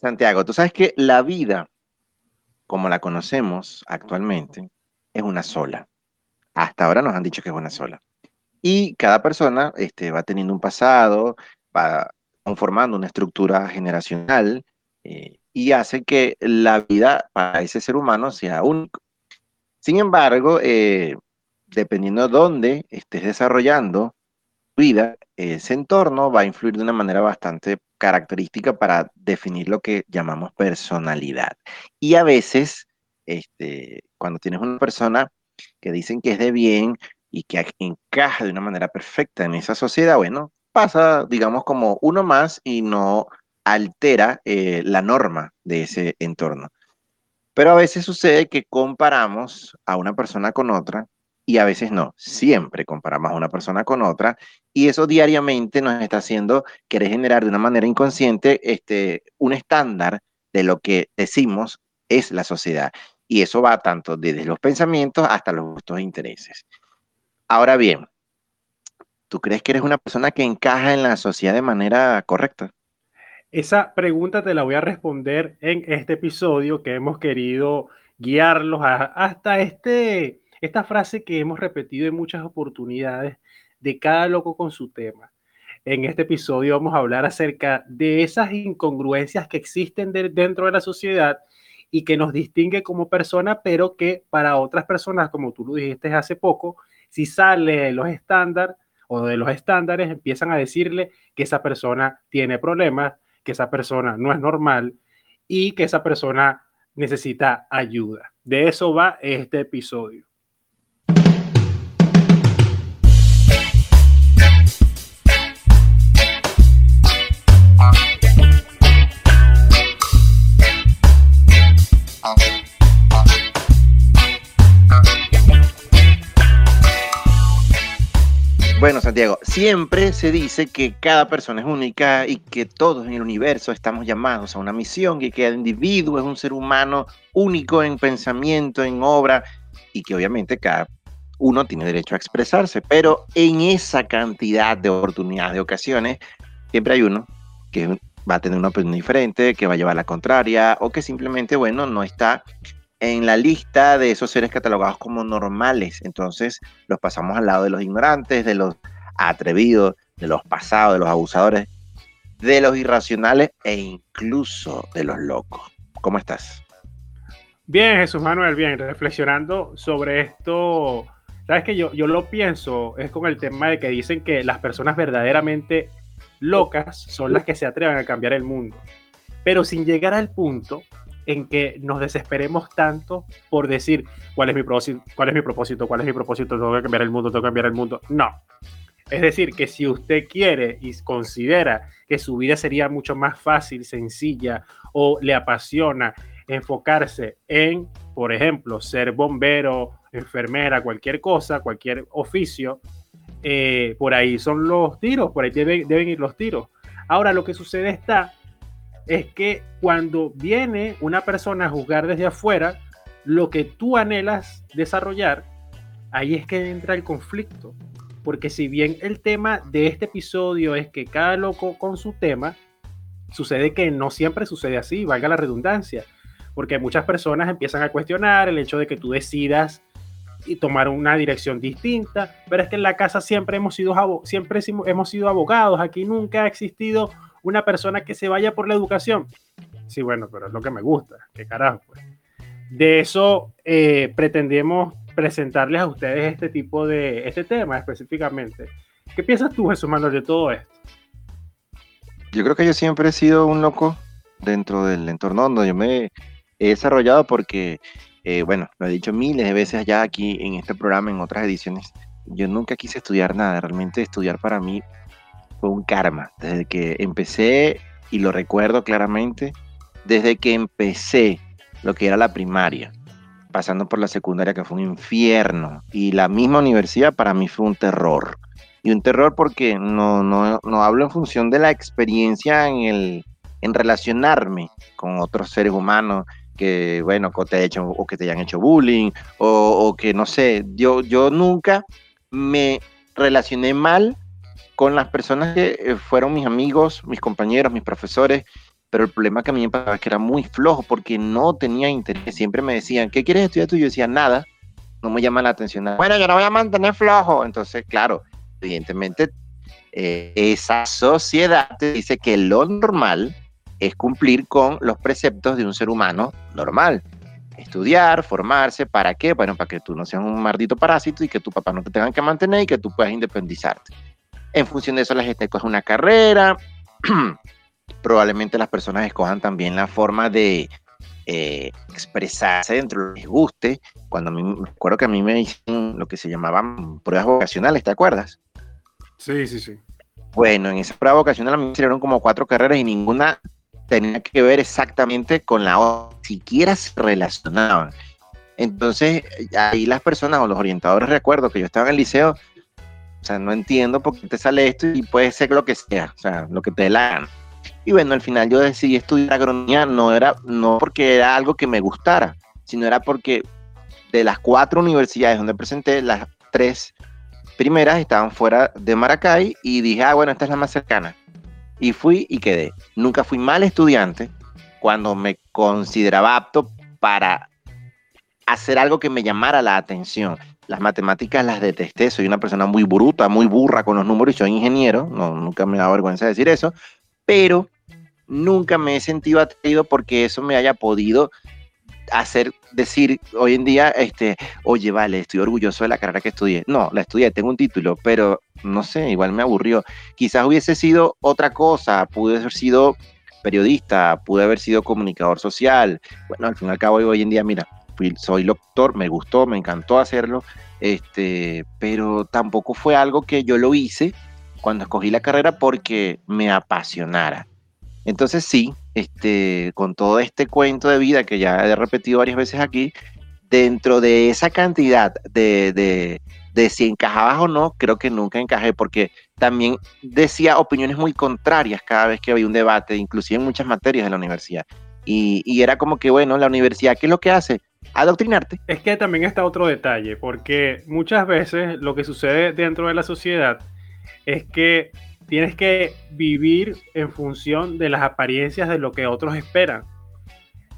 Santiago, tú sabes que la vida, como la conocemos actualmente, es una sola. Hasta ahora nos han dicho que es una sola. Y cada persona este, va teniendo un pasado, va conformando una estructura generacional eh, y hace que la vida para ese ser humano sea único. Sin embargo, eh, dependiendo de dónde estés desarrollando vida, ese entorno va a influir de una manera bastante característica para definir lo que llamamos personalidad. Y a veces, este, cuando tienes una persona que dicen que es de bien y que encaja de una manera perfecta en esa sociedad, bueno, pasa, digamos, como uno más y no altera eh, la norma de ese entorno. Pero a veces sucede que comparamos a una persona con otra y a veces no. Siempre comparamos a una persona con otra y eso diariamente nos está haciendo querer generar de una manera inconsciente este, un estándar de lo que decimos es la sociedad. Y eso va tanto desde los pensamientos hasta los gustos e intereses. Ahora bien, ¿tú crees que eres una persona que encaja en la sociedad de manera correcta? Esa pregunta te la voy a responder en este episodio que hemos querido guiarlos hasta este, esta frase que hemos repetido en muchas oportunidades de cada loco con su tema. En este episodio vamos a hablar acerca de esas incongruencias que existen dentro de la sociedad y que nos distingue como persona, pero que para otras personas, como tú lo dijiste hace poco, si sale de los estándares o de los estándares, empiezan a decirle que esa persona tiene problemas, que esa persona no es normal y que esa persona necesita ayuda. De eso va este episodio. Santiago, siempre se dice que cada persona es única y que todos en el universo estamos llamados a una misión, que cada individuo es un ser humano único en pensamiento, en obra, y que obviamente cada uno tiene derecho a expresarse, pero en esa cantidad de oportunidades, de ocasiones, siempre hay uno que va a tener una opinión diferente, que va a llevar la contraria, o que simplemente, bueno, no está en la lista de esos seres catalogados como normales. Entonces los pasamos al lado de los ignorantes, de los atrevidos, de los pasados, de los abusadores, de los irracionales e incluso de los locos. ¿Cómo estás? Bien, Jesús Manuel, bien, reflexionando sobre esto, sabes que yo, yo lo pienso, es con el tema de que dicen que las personas verdaderamente locas son las que se atreven a cambiar el mundo, pero sin llegar al punto en que nos desesperemos tanto por decir cuál es mi propósito, cuál es mi propósito, cuál es mi propósito, tengo que cambiar el mundo, tengo que cambiar el mundo. No. Es decir, que si usted quiere y considera que su vida sería mucho más fácil, sencilla o le apasiona enfocarse en, por ejemplo, ser bombero, enfermera, cualquier cosa, cualquier oficio, eh, por ahí son los tiros, por ahí deben, deben ir los tiros. Ahora lo que sucede está es que cuando viene una persona a juzgar desde afuera, lo que tú anhelas desarrollar, ahí es que entra el conflicto. Porque si bien el tema de este episodio es que cada loco con su tema, sucede que no siempre sucede así, valga la redundancia. Porque muchas personas empiezan a cuestionar el hecho de que tú decidas y tomar una dirección distinta, pero es que en la casa siempre hemos sido, siempre hemos sido abogados, aquí nunca ha existido una persona que se vaya por la educación. Sí, bueno, pero es lo que me gusta, qué carajo. Pues. De eso eh, pretendemos presentarles a ustedes este tipo de, este tema específicamente. ¿Qué piensas tú, Jesús Manuel, de todo esto? Yo creo que yo siempre he sido un loco dentro del entorno donde yo me he desarrollado porque, eh, bueno, lo he dicho miles de veces ya aquí en este programa, en otras ediciones, yo nunca quise estudiar nada, realmente estudiar para mí fue un karma. Desde que empecé, y lo recuerdo claramente, desde que empecé lo que era la primaria, pasando por la secundaria, que fue un infierno, y la misma universidad para mí fue un terror. Y un terror porque no, no, no hablo en función de la experiencia en, el, en relacionarme con otros seres humanos que, bueno, que te, hecho, o que te hayan hecho bullying, o, o que no sé, yo, yo nunca me relacioné mal con las personas que eh, fueron mis amigos, mis compañeros, mis profesores, pero el problema que a mí me pasaba es que era muy flojo porque no tenía interés. Siempre me decían, ¿qué quieres estudiar tú? Yo decía, nada, no me llama la atención. Nada. Bueno, yo no voy a mantener flojo. Entonces, claro, evidentemente, eh, esa sociedad te dice que lo normal es cumplir con los preceptos de un ser humano normal. Estudiar, formarse, ¿para qué? Bueno, para que tú no seas un maldito parásito y que tu papá no te tengan que mantener y que tú puedas independizarte. En función de eso, la gente coge una carrera. Probablemente las personas escojan también la forma de eh, expresarse dentro de lo que les guste. Cuando a mí, me acuerdo que a mí me hicieron lo que se llamaban pruebas vocacionales, ¿te acuerdas? Sí, sí, sí. Bueno, en esa prueba vocacional a mí me hicieron como cuatro carreras y ninguna tenía que ver exactamente con la otra, siquiera se relacionaban. Entonces, ahí las personas o los orientadores recuerdo que yo estaba en el liceo, o sea, no entiendo por qué te sale esto y puede ser lo que sea, o sea, lo que te dé la gana. Y bueno, al final yo decidí estudiar agronomía, no era, no porque era algo que me gustara, sino era porque de las cuatro universidades donde presenté, las tres primeras estaban fuera de Maracay y dije, ah, bueno, esta es la más cercana. Y fui y quedé. Nunca fui mal estudiante cuando me consideraba apto para hacer algo que me llamara la atención. Las matemáticas las detesté, soy una persona muy bruta, muy burra con los números y soy ingeniero, no, nunca me da vergüenza decir eso, pero nunca me he sentido atraído porque eso me haya podido hacer decir hoy en día, este, oye, vale, estoy orgulloso de la carrera que estudié. No, la estudié, tengo un título, pero no sé, igual me aburrió. Quizás hubiese sido otra cosa, pude haber sido periodista, pude haber sido comunicador social. Bueno, al fin y al cabo, hoy en día, mira, soy doctor, me gustó, me encantó hacerlo, este, pero tampoco fue algo que yo lo hice cuando escogí la carrera porque me apasionara. Entonces sí, este, con todo este cuento de vida que ya he repetido varias veces aquí, dentro de esa cantidad de, de, si encajabas o no, creo que nunca encajé porque también decía opiniones muy contrarias cada vez que había un debate, inclusive en muchas materias de la universidad. Y, y, era como que, bueno, la universidad, ¿qué es lo que hace? Adoctrinarte. Es que también está otro detalle, porque muchas veces lo que sucede dentro de la sociedad es que tienes que vivir en función de las apariencias de lo que otros esperan.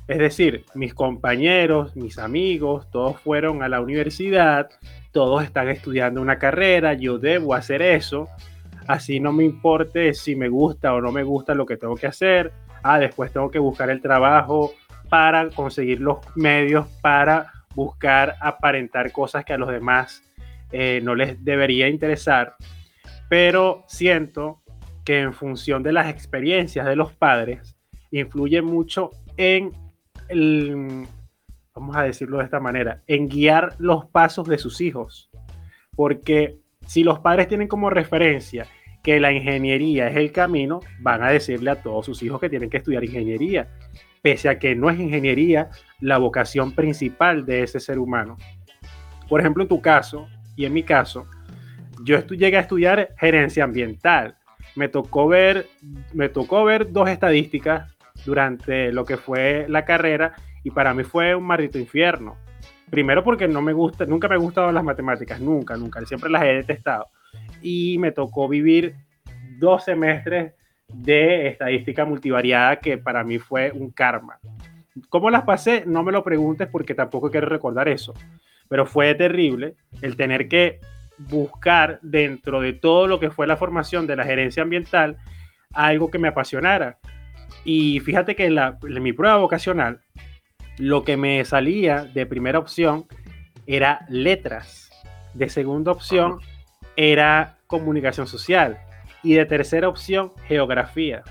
Es decir, mis compañeros, mis amigos, todos fueron a la universidad, todos están estudiando una carrera, yo debo hacer eso, así no me importe si me gusta o no me gusta lo que tengo que hacer, ah, después tengo que buscar el trabajo para conseguir los medios para buscar aparentar cosas que a los demás eh, no les debería interesar pero siento que en función de las experiencias de los padres, influye mucho en el, vamos a decirlo de esta manera, en guiar los pasos de sus hijos. Porque si los padres tienen como referencia que la ingeniería es el camino, van a decirle a todos sus hijos que tienen que estudiar ingeniería, pese a que no es ingeniería la vocación principal de ese ser humano. Por ejemplo, en tu caso y en mi caso, yo llegué a estudiar gerencia ambiental. Me tocó ver, me tocó ver dos estadísticas durante lo que fue la carrera y para mí fue un maldito infierno. Primero porque no me gusta, nunca me han gustado las matemáticas, nunca, nunca, siempre las he detestado. Y me tocó vivir dos semestres de estadística multivariada que para mí fue un karma. ¿Cómo las pasé? No me lo preguntes porque tampoco quiero recordar eso. Pero fue terrible el tener que buscar dentro de todo lo que fue la formación de la gerencia ambiental algo que me apasionara. Y fíjate que en, la, mi prueba vocacional, lo que me salía de primera opción era letras, de segunda opción era comunicación social y de tercera opción geografía.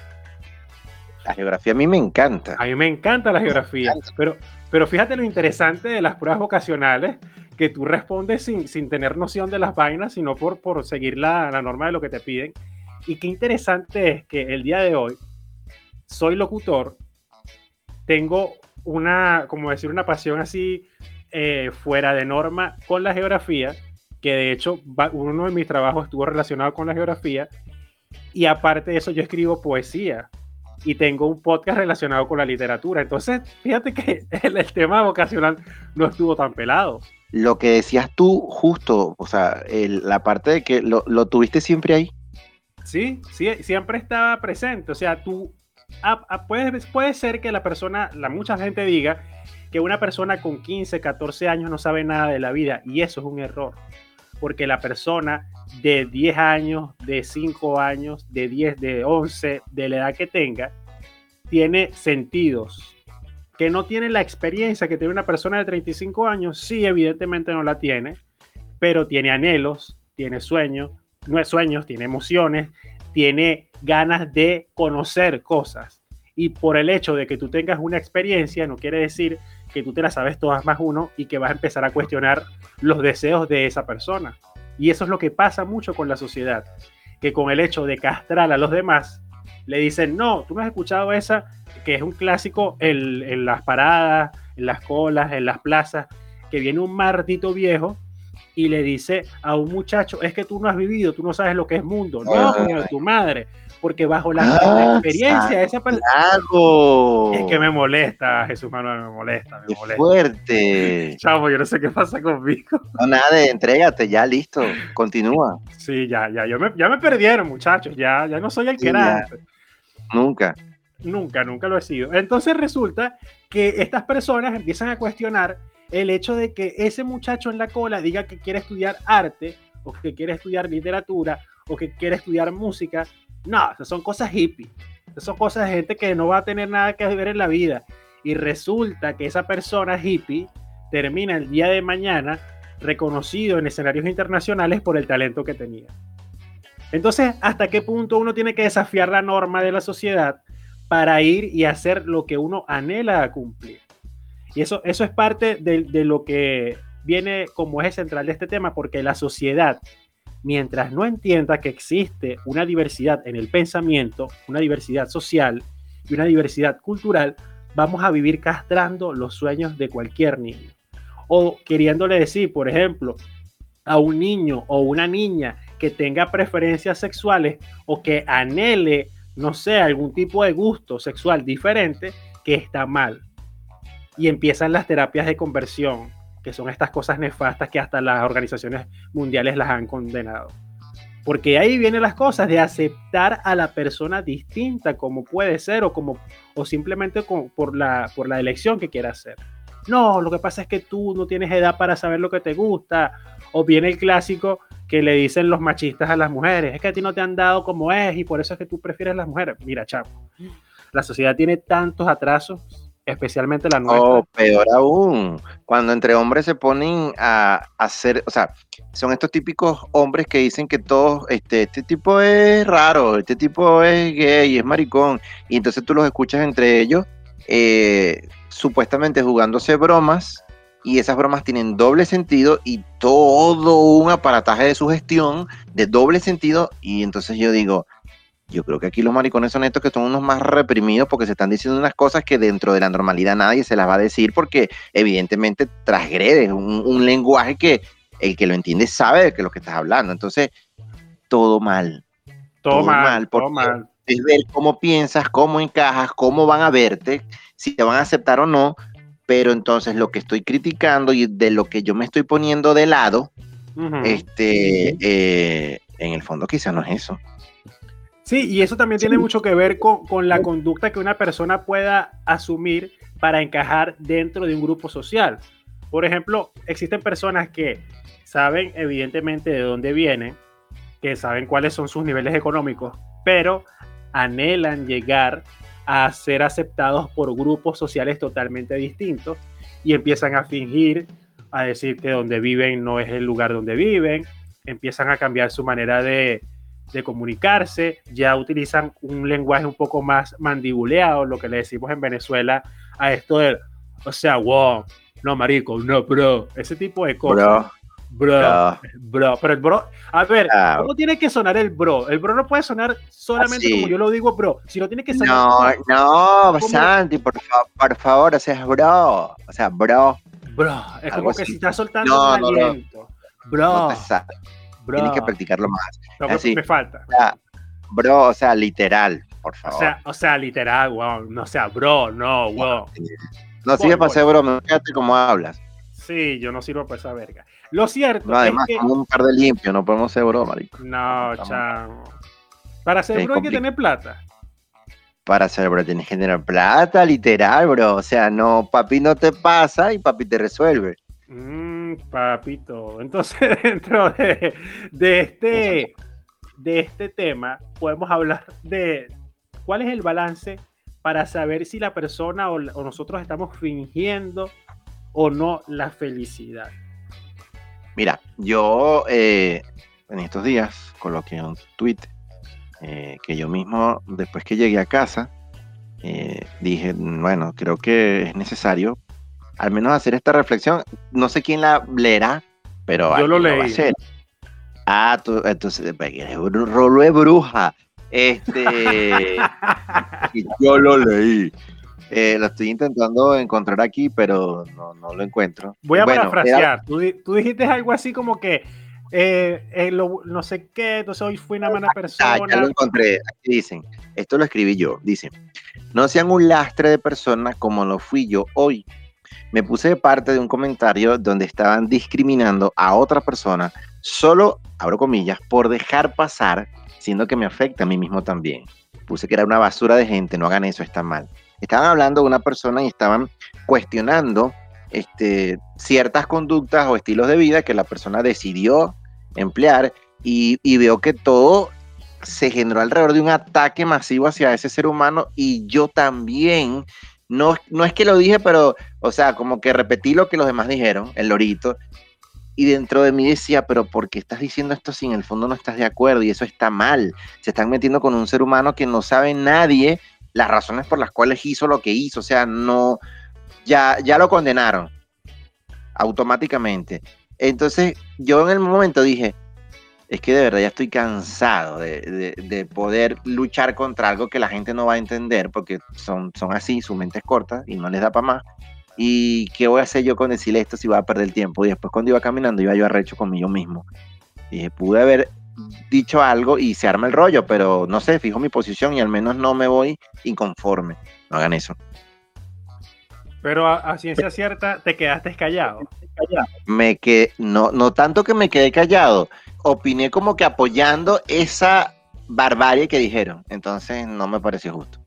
La geografía a mí me encanta. A mí me encanta la geografía, pero, pero fíjate lo interesante de las pruebas vocacionales, que tú respondes sin, sin tener noción de las vainas, sino por, por seguir la, la norma de lo que te piden. Y qué interesante es que el día de hoy soy locutor, tengo una, como decir, una pasión así eh, fuera de norma con la geografía, que de hecho uno de mis trabajos estuvo relacionado con la geografía, y aparte de eso yo escribo poesía y tengo un podcast relacionado con la literatura. Entonces, fíjate que el, el tema vocacional no estuvo tan pelado lo que decías tú justo, o sea, la parte de que lo, tuviste siempre ahí. Sí, sí, siempre estaba presente. O sea, tú puede, puede ser que la persona, la mucha gente diga que una persona con 15, 14 años no sabe nada de la vida y eso es un error. Porque la persona de 10 años, de 5 años, de 10, de 11, de la edad que tenga, tiene sentidos. Que no tiene la experiencia que tiene una persona de 35 años, sí, evidentemente no la tiene, pero tiene anhelos, tiene sueños, no es sueños, tiene emociones, tiene ganas de conocer cosas. Y por el hecho de que tú tengas una experiencia, no quiere decir que tú te la sabes todas más uno y que vas a empezar a cuestionar los deseos de esa persona. Y eso es lo que pasa mucho con la sociedad, que con el hecho de castrar a los demás, le dicen, no, tú no has escuchado esa, que es un clásico en, en las paradas, en las colas, en las plazas, que viene un martito viejo y le dice a un muchacho, es que tú no has vivido, tú no sabes lo que es mundo. No, tu madre, porque bajo la, ah, experiencia de esa persona... Es que me molesta, Jesús Manuel, me molesta, me molesta. fuerte! Chavo, yo no sé qué pasa conmigo. No, nada de entrégate, ya listo, continúa. Sí, ya, ya, yo me, ya me perdieron, muchachos, ya, ya no soy el que era Nunca. Nunca, nunca lo he sido. Entonces resulta que estas personas empiezan a cuestionar el hecho de que ese muchacho en la cola diga que quiere estudiar arte o que quiere estudiar literatura o que quiere estudiar música, no, son cosas hippie. Son cosas de gente que no va a tener nada que ver en la vida. Y resulta que esa persona hippie termina el día de mañana reconocido en escenarios internacionales por el talento que tenía. Entonces, ¿hasta qué punto uno tiene que desafiar la norma de la sociedad para ir y hacer lo que uno anhela cumplir? Y eso, eso es parte de, de lo que viene como eje central de este tema, porque la sociedad, mientras no entienda que existe una diversidad en el pensamiento, una diversidad social y una diversidad cultural, vamos a vivir castrando los sueños de cualquier niño. O queriéndole decir, por ejemplo, a un niño o una niña que tenga preferencias sexuales o que anhele, no sé, algún tipo de gusto sexual diferente, que está mal y empiezan las terapias de conversión, que son estas cosas nefastas que hasta las organizaciones mundiales las han condenado. Porque ahí vienen las cosas de aceptar a la persona distinta como puede ser o como o simplemente por, la, por la elección que quiera hacer. No, lo que pasa es que tú no tienes edad para saber lo que te gusta. O viene el clásico que le dicen los machistas a las mujeres, es que a ti no te han dado como es y por eso es que tú prefieres las mujeres. Mira, chavo, la sociedad tiene tantos atrasos especialmente la nuestra. Oh, peor aún, cuando entre hombres se ponen a hacer, o sea, son estos típicos hombres que dicen que todos, este, este tipo es raro, este tipo es gay, es maricón, y entonces tú los escuchas entre ellos, eh, supuestamente jugándose bromas, y esas bromas tienen doble sentido y todo un aparataje de sugestión de doble sentido, y entonces yo digo, yo creo que aquí los maricones son estos que son unos más reprimidos porque se están diciendo unas cosas que dentro de la normalidad nadie se las va a decir porque evidentemente transgrede un, lenguaje que el que lo entiende sabe de que lo que estás hablando. Entonces, todo mal. Todo, mal, todo mal. Es ver cómo piensas, cómo encajas, cómo van a verte, si te van a aceptar o no. Pero entonces lo que estoy criticando y de lo que yo me estoy poniendo de lado, este, eh, en el fondo quizá no es eso. Sí, y eso también tiene mucho que ver con, la conducta que una persona pueda asumir para encajar dentro de un grupo social. Por ejemplo, existen personas que saben evidentemente de dónde vienen, que saben cuáles son sus niveles económicos, pero anhelan llegar a ser aceptados por grupos sociales totalmente distintos y empiezan a fingir, a decir que donde viven no es el lugar donde viven, empiezan a cambiar su manera de, de comunicarse, ya utilizan un lenguaje un poco más mandibuleado, lo que le decimos en Venezuela a esto del, o sea, wow, no, marico, no, bro, ese tipo de cosas. Bro. Bro, pero el bro, a ver, ¿cómo tiene que sonar el bro? El bro no puede sonar solamente como yo lo digo, bro, sino tiene que sonar. No, no, Santi, por, por favor, o sea, bro, o sea, bro. Bro, es como que si está soltando un aliento. bro. Tienes que practicarlo más. Así, me falta. bro, o sea, literal, por favor. O sea, o sea literal, wow. No sea, bro, no, wow. No sirve para ser bro, fíjate cómo hablas. Sí, yo no sirvo para esa verga. Lo cierto no, además, es que... un par de limpio, no podemos ser bro, marico. No, chamo. Para ser bro hay que tener plata. para hacer, bro, tienes que tener plata, literal, bro. O sea, no, papi no te pasa y papi te resuelve. Mm, papito. Entonces, dentro de, este, de este tema, podemos hablar de cuál es el balance para saber si la persona o, nosotros estamos fingiendo o no la felicidad. Mira, yo eh, en estos días coloqué un tweet eh, que yo mismo, después que llegué a casa, eh, dije, bueno, creo que es necesario al menos hacer esta reflexión. No sé quién la leerá, pero yo lo leí. Ah, tú, entonces, eres un rolo de bruja. Este, yo lo leí. Eh, lo estoy intentando encontrar aquí, pero no, no lo encuentro. Voy a parafrasear. Tú, tú, dijiste algo así como que eh, eh, no sé qué, entonces hoy fui una mala persona. Ah, ya lo encontré. Aquí dicen, esto lo escribí yo. Dicen, no sean un lastre de persona como lo fui yo hoy. Me puse de parte de un comentario donde estaban discriminando a otra persona solo, abro comillas, por dejar pasar, siendo que me afecta a mí mismo también. Puse que era una basura de gente, no hagan eso, está mal. Estaban hablando de una persona y estaban cuestionando este, ciertas conductas o estilos de vida que la persona decidió emplear y, veo que todo se generó alrededor de un ataque masivo hacia ese ser humano y yo también, no, no es que lo dije, pero, o sea, como que repetí lo que los demás dijeron, el lorito, y dentro de mí decía, pero ¿por qué estás diciendo esto si en el fondo no estás de acuerdo? Y eso está mal. Se están metiendo con un ser humano que no sabe nadie las razones por las cuales hizo lo que hizo. O sea, no, ya, ya lo condenaron automáticamente. Entonces yo en el momento dije, es que de verdad ya estoy cansado de, poder luchar contra algo que la gente no va a entender porque son, son así, su mente es corta y no les da para más. ¿Y qué voy a hacer yo con decirle esto si va a perder el tiempo? Y después cuando iba caminando iba yo arrecho conmigo mismo. Dije, pude haber dicho algo y se arma el rollo, pero no sé, fijo mi posición y al menos no me voy inconforme. No hagan eso. Pero a, ciencia cierta, te quedaste callado. Me que no, no tanto que me quedé callado, opiné como que apoyando esa barbarie que dijeron. Entonces no me pareció justo.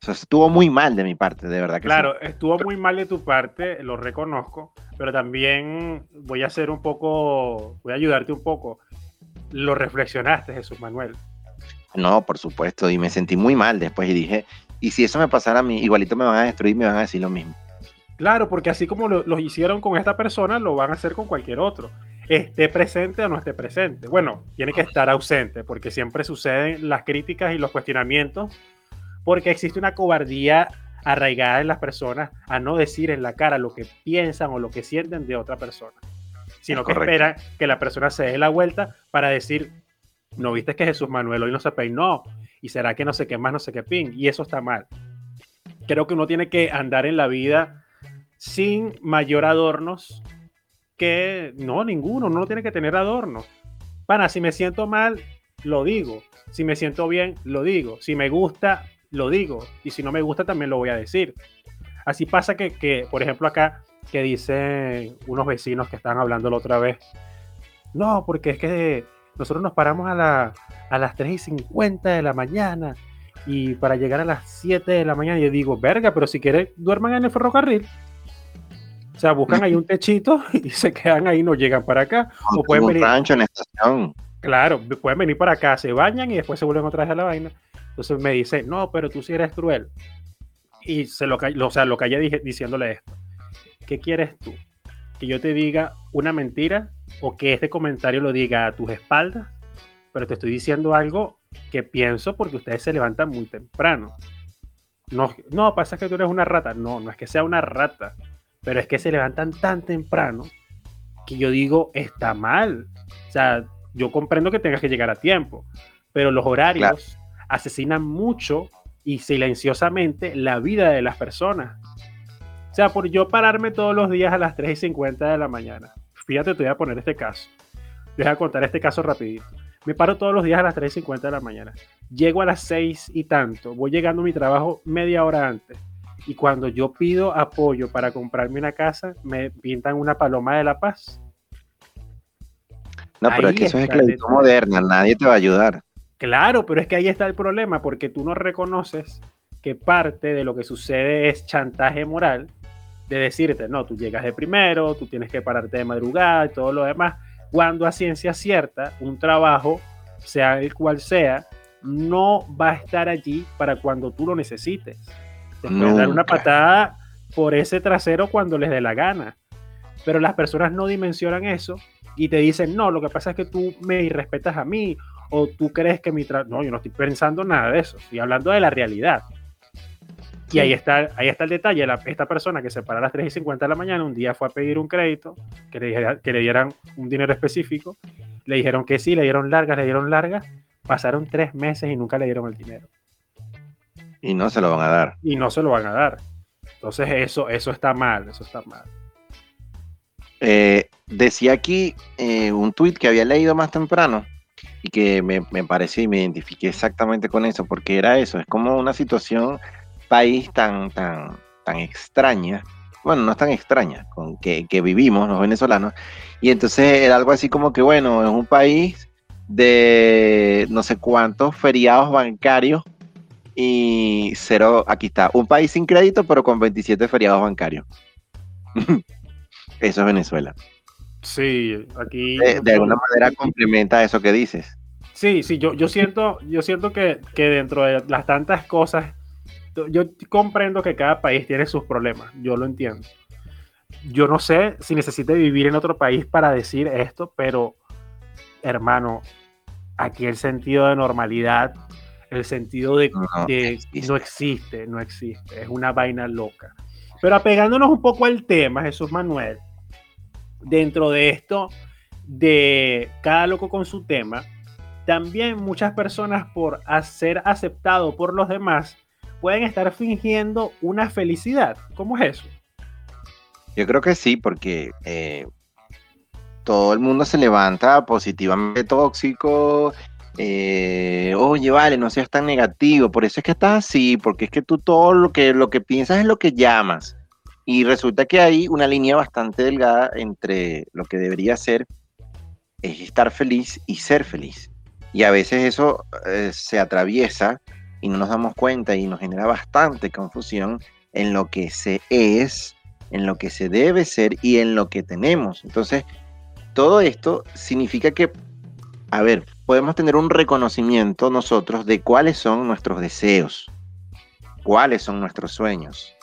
Eso estuvo muy mal de mi parte, de verdad que Claro, estuvo muy mal de tu parte, lo reconozco, pero también voy a hacer un poco, voy a ayudarte un poco. Lo reflexionaste, Jesús Manuel. No, por supuesto, y me sentí muy mal después y dije, y si eso me pasara a mí, igualito me van a destruir, me van a decir lo mismo. Claro, porque así como lo, hicieron con esta persona, lo van a hacer con cualquier otro. Esté presente o no esté presente. Bueno, tiene que estar ausente, porque siempre suceden las críticas y los cuestionamientos, porque existe una cobardía arraigada en las personas a no decir en la cara lo que piensan o lo que sienten de otra persona, sino que esperan que la persona se dé la vuelta para decir, no viste que Jesús Manuel hoy no se peinó, y será que no sé qué más, no sé qué pin, y eso está mal. Creo que uno tiene que andar en la vida sin mayor adornos que no, ninguno, no tiene que tener adornos. Para, si me siento mal, lo digo. Si me siento bien, lo digo. Si me gusta, lo digo. Y si no me gusta, también lo voy a decir. Así pasa que, que por ejemplo, acá, que dicen unos vecinos que estaban hablando la otra vez, no, porque es que nosotros nos paramos a, la, a las 3 y 50 de la mañana y para llegar a las 7 de la mañana yo digo, verga, pero si quieren duerman en el ferrocarril. O sea, buscan ahí un techito y se quedan ahí, no llegan para acá. O, pueden venir. rancho en estación. Claro, pueden venir para acá, se bañan y después se vuelven otra vez a la vaina. Entonces me dice, no, pero tú sí eres cruel. Y se lo, o sea, lo callé diciéndole esto. ¿Qué quieres tú? que yo te diga una mentira o que este comentario lo diga a tus espaldas, pero te estoy diciendo algo que pienso porque ustedes se levantan muy temprano. No, no, pasa que tú eres una rata. No, no es que sea una rata, pero es que se levantan tan temprano que yo digo, está mal. O sea, yo comprendo que tengas que llegar a tiempo, pero los horarios asesinan mucho y silenciosamente la vida de las personas. O sea, por yo pararme todos los días a las 3 y 50 de la mañana. Fíjate, te voy a poner este caso. Te voy a contar este caso rapidito. Me paro todos los días a las 3 y 50 de la mañana. Llego a las 6 y tanto. Voy llegando a mi trabajo media hora antes. Y cuando yo pido apoyo para comprarme una casa, me pintan una paloma de la paz. No, pero es que eso es esclavitud moderna. Nadie te va a ayudar. Claro, pero es que ahí está el problema, porque tú no reconoces que parte de lo que sucede es chantaje moral de decirte, no, tú llegas de primero, tú tienes que pararte de madrugada y todo lo demás, cuando a ciencia cierta un trabajo, sea el cual sea, no va a estar allí para cuando tú lo necesites. Te pueden dar una patada por ese trasero cuando les dé la gana. Pero las personas no dimensionan eso y te dicen, no, lo que pasa es que tú me irrespetas a mí o tú crees que mi trabajo... No, yo no estoy pensando nada de eso, estoy hablando de la realidad. Y ahí está, ahí está el detalle. esta persona que se para a las 3 y 50 de la mañana, un día fue a pedir un crédito, que le, que le dieran un dinero específico, le dijeron que sí, le dieron largas, le dieron largas, pasaron tres meses y nunca le dieron el dinero. Y no se lo van a dar. Y no se lo van a dar. Entonces eso, eso está mal, eso está mal. Eh, decía aquí eh, un tuit que había leído más temprano y que me, me pareció y me identifiqué exactamente con eso, porque era eso, es como una situación país tan, tan, tan extraña, bueno, no es tan extraña, con que, vivimos los venezolanos, y entonces era algo así como que, bueno, es un país de no sé cuántos feriados bancarios y cero, aquí está, un país sin crédito, pero con 27 feriados bancarios. eso es Venezuela. Sí, aquí. De, alguna manera complementa eso que dices. Sí, sí, yo, yo siento, yo siento que, que dentro de las tantas cosas yo comprendo que cada país tiene sus problemas, yo lo entiendo. Yo no sé si necesite vivir en otro país para decir esto, pero hermano, aquí el sentido de normalidad, el sentido de, no, no existe, no existe, es una vaina loca. Pero apegándonos un poco al tema, Jesús Manuel, dentro de esto de cada loco con su tema, también muchas personas por ser aceptado por los demás pueden estar fingiendo una felicidad. ¿Cómo es eso? Yo creo que sí, porque eh, todo el mundo se levanta positivamente tóxico. Eh, oye, vale, no seas tan negativo, por eso es que estás así, porque es que tú todo lo que, lo que piensas es lo que llamas. Y resulta que hay una línea bastante delgada entre lo que debería ser es estar feliz y ser feliz. Y a veces eso eh, se atraviesa y no nos damos cuenta y nos genera bastante confusión en lo que se es, en lo que se debe ser y en lo que tenemos. Entonces, todo esto significa que, a ver, podemos tener un reconocimiento nosotros de cuáles son nuestros deseos, cuáles son nuestros sueños,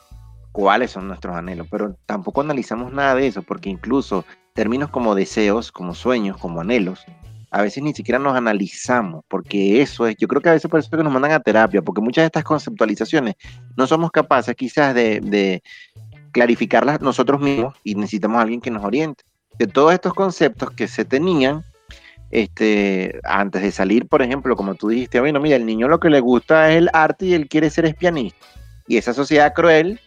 cuáles son nuestros anhelos, pero tampoco analizamos nada de eso, porque incluso términos como deseos, como sueños, como anhelos, a veces ni siquiera nos analizamos, porque eso es, yo creo que a veces por eso es que nos mandan a terapia, porque muchas de estas conceptualizaciones no somos capaces quizás de, clarificarlas nosotros mismos y necesitamos a alguien que nos oriente. De todos estos conceptos que se tenían, este, antes de salir, por ejemplo, como tú dijiste, bueno, mira, el niño lo que le gusta es el arte y él quiere ser pianista. Y esa sociedad cruel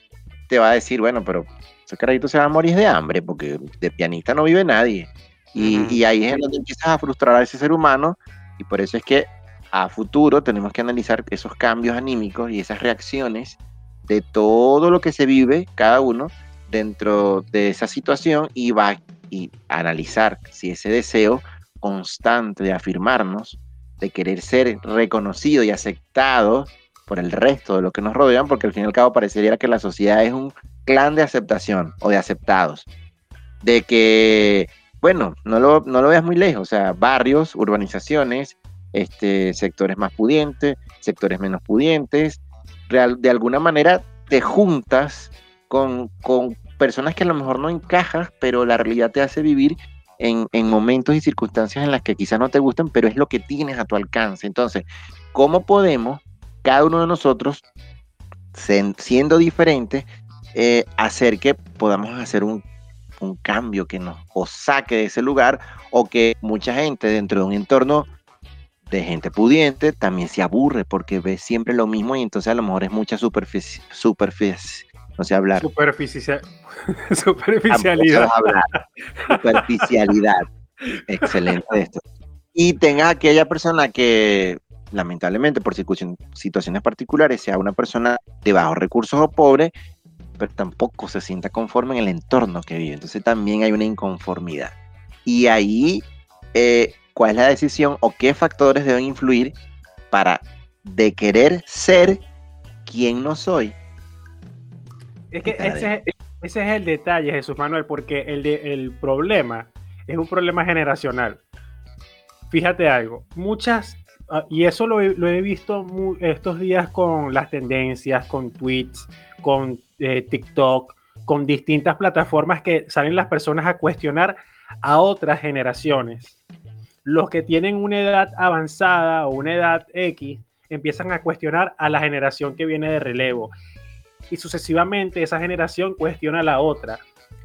te va a decir, bueno, pero ese carajito se va a morir de hambre porque de pianista no vive nadie. Y, ahí es donde empiezas a frustrar a ese ser humano y por eso es que a futuro tenemos que analizar esos cambios anímicos y esas reacciones de todo lo que se vive cada uno dentro de esa situación y va y analizar si ese deseo constante de afirmarnos, de querer ser reconocido y aceptado por el resto de lo que nos rodean, porque al fin y al cabo parecería que la sociedad es un clan de aceptación o de aceptados, de que bueno, no lo, no lo veas muy lejos, o sea, barrios, urbanizaciones, este, sectores más pudientes, sectores menos pudientes, de alguna manera te juntas con, personas que a lo mejor no encajas, pero la realidad te hace vivir en, en, momentos y circunstancias en las que quizás no te gusten, pero es lo que tienes a tu alcance. Entonces, ¿cómo podemos, cada uno de nosotros, siendo diferentes, eh, hacer que podamos hacer un un cambio que nos o saque de ese lugar o que mucha gente dentro de un entorno de gente pudiente también se aburre porque ve siempre lo mismo y entonces a lo mejor es mucha superficie, superficie no sé hablar. superficialidad. Superficialidad. Excelente esto. Y tenga aquella persona que lamentablemente por situaciones particulares sea una persona de bajos recursos o pobre pero tampoco se sienta conforme en el entorno que vive. Entonces también hay una inconformidad. Y ahí, eh, ¿cuál es la decisión o qué factores deben influir para de querer ser quien no soy. Es que ese, es el detalle, Jesús Manuel, porque el, el problema es un problema generacional. Fíjate algo, muchas, y eso lo he, visto estos días con las tendencias, con tweets, con eh, TikTok, con distintas plataformas que salen las personas a cuestionar a otras generaciones. Los que tienen una edad avanzada o una edad X empiezan a cuestionar a la generación que viene de relevo. Y sucesivamente esa generación cuestiona a la otra.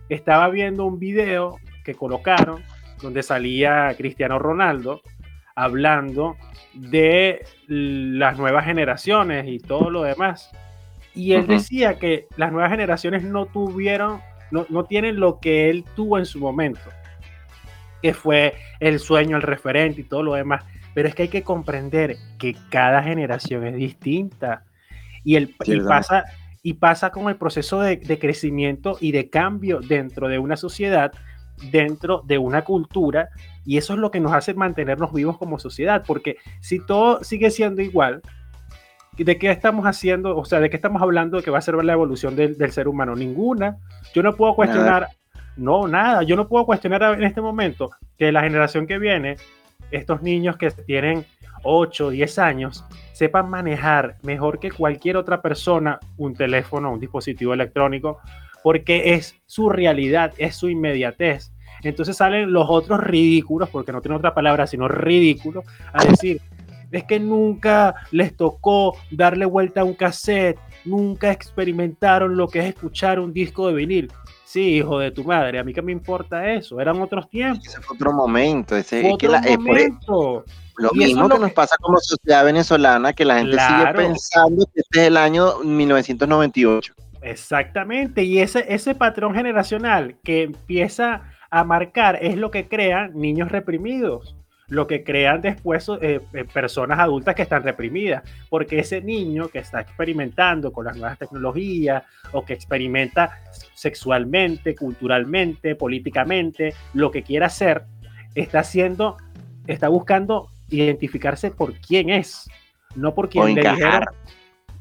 Estaba viendo un video que colocaron donde salía Cristiano Ronaldo hablando de las nuevas generaciones y todo lo demás. Y él decía que las nuevas generaciones no tuvieron, no, no tienen lo que él tuvo en su momento que fue el sueño, el referente y todo lo demás. Pero es que hay que comprender que cada generación es distinta y, el, pasa, y pasa con el proceso de, crecimiento y de cambio dentro de una sociedad, dentro de una cultura, y eso es lo que nos hace mantenernos vivos como sociedad, porque si todo sigue siendo igual, ¿de qué estamos haciendo? O sea, ¿de qué estamos hablando de que va a ser la evolución del, ser humano? Ninguna. Yo no puedo cuestionar no, nada. Yo no puedo cuestionar en este momento que la generación que viene, estos niños que tienen 8, 10 años, sepan manejar mejor que cualquier otra persona un teléfono, un dispositivo electrónico, porque es su realidad, es su inmediatez. Entonces salen los otros ridículos, porque no tiene otra palabra sino ridículos, a decir, es que nunca les tocó darle vuelta a un cassette, nunca experimentaron lo que es escuchar un disco de vinil. Sí, hijo de tu madre, a mí qué me importa eso, eran otros tiempos. Ese fue otro momento, ese otro momento. lo mismo que, nos pasa como sociedad venezolana, que la gente sigue pensando que este es el año 1998. Exactamente, y ese, ese patrón generacional que empieza a marcar es lo que crea niños reprimidos lo que crean después eh, eh, personas adultas que están reprimidas, porque ese niño que está experimentando con las nuevas tecnologías o que experimenta sexualmente, culturalmente, políticamente, lo que quiera hacer, está haciendo, está buscando identificarse por quién es, no por quién le dijeron.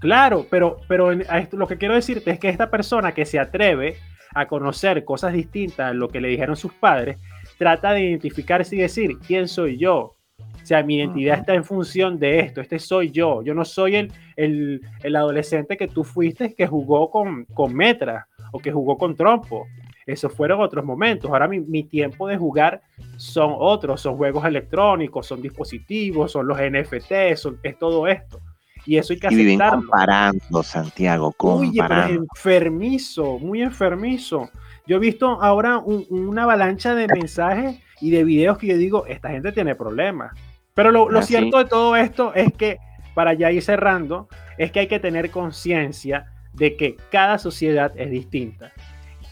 Claro, pero, pero lo que quiero decirte es que esta persona que se atreve a conocer cosas distintas a lo que le dijeron sus padres, trata de identificarse y decir, ¿quién soy yo? O sea, mi identidad está en función de esto, este soy yo. Yo no soy el, el, el adolescente que tú fuiste que jugó con, con metra o que jugó con trompo. Esos fueron otros momentos. Ahora mi, mi, tiempo de jugar son otros, son juegos electrónicos, son dispositivos, son los NFT, son, es todo esto. Y eso hay que y viven comparando, Santiago, comparando. Enfermizo, muy enfermizo. Yo he visto ahora una avalancha de mensajes y de videos que yo digo, esta gente tiene problemas. Pero lo, lo cierto de todo esto es que, para ya ir cerrando, es que hay que tener conciencia de que cada sociedad es distinta.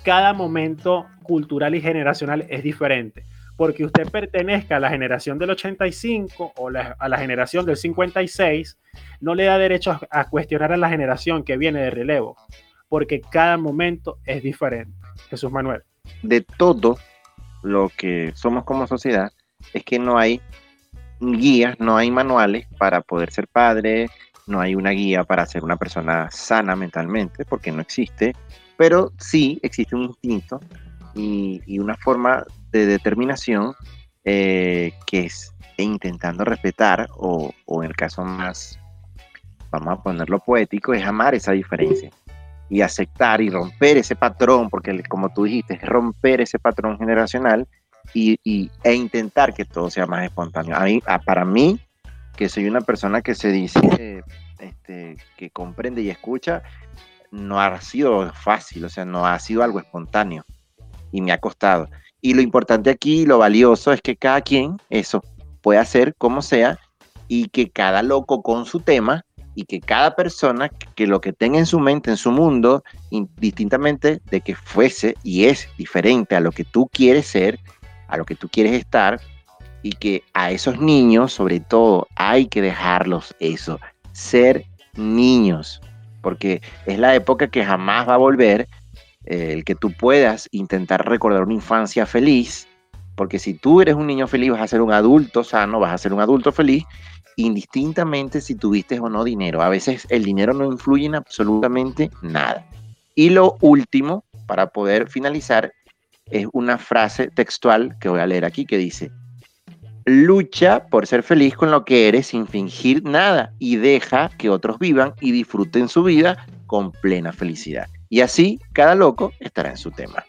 Cada momento cultural y generacional es diferente. Porque usted pertenezca a la generación del 85 o a la generación del 56, no le da derecho a cuestionar a la generación que viene de relevo. Porque cada momento es diferente. Jesús Manuel. De todo lo que somos como sociedad es que no hay guías, no hay manuales para poder ser padre, no hay una guía para ser una persona sana mentalmente, porque no existe, pero sí existe un instinto y, una forma de determinación eh, que es intentando respetar, o, en el caso más, vamos a ponerlo poético, es amar esa diferencia y aceptar y romper ese patrón, porque como tú dijiste, es romper ese patrón generacional y, e intentar que todo sea más espontáneo. A para mí, que soy una persona que se dice, este, que comprende y escucha, no ha sido fácil, o sea, no ha sido algo espontáneo y me ha costado. Y lo importante aquí, lo valioso es que cada quien eso puede hacer como sea y que cada loco con su tema y que cada persona que lo que tenga en su mente, en su mundo, indistintamente de que fuese y es diferente a lo que tú quieres ser, a lo que tú quieres estar, y que a esos niños, sobre todo, hay que dejarlos eso, ser niños, porque es la época que jamás va a volver, el que tú puedas intentar recordar una infancia feliz, porque si tú eres un niño feliz vas a ser un adulto sano, vas a ser un adulto feliz, indistintamente si tuviste o no dinero. A veces el dinero no influye en absolutamente nada. Y lo último, para poder finalizar, es una frase textual que voy a leer aquí que dice, lucha por ser feliz con lo que eres sin fingir nada y deja que otros vivan y disfruten su vida con plena felicidad. Y así cada loco estará en su tema.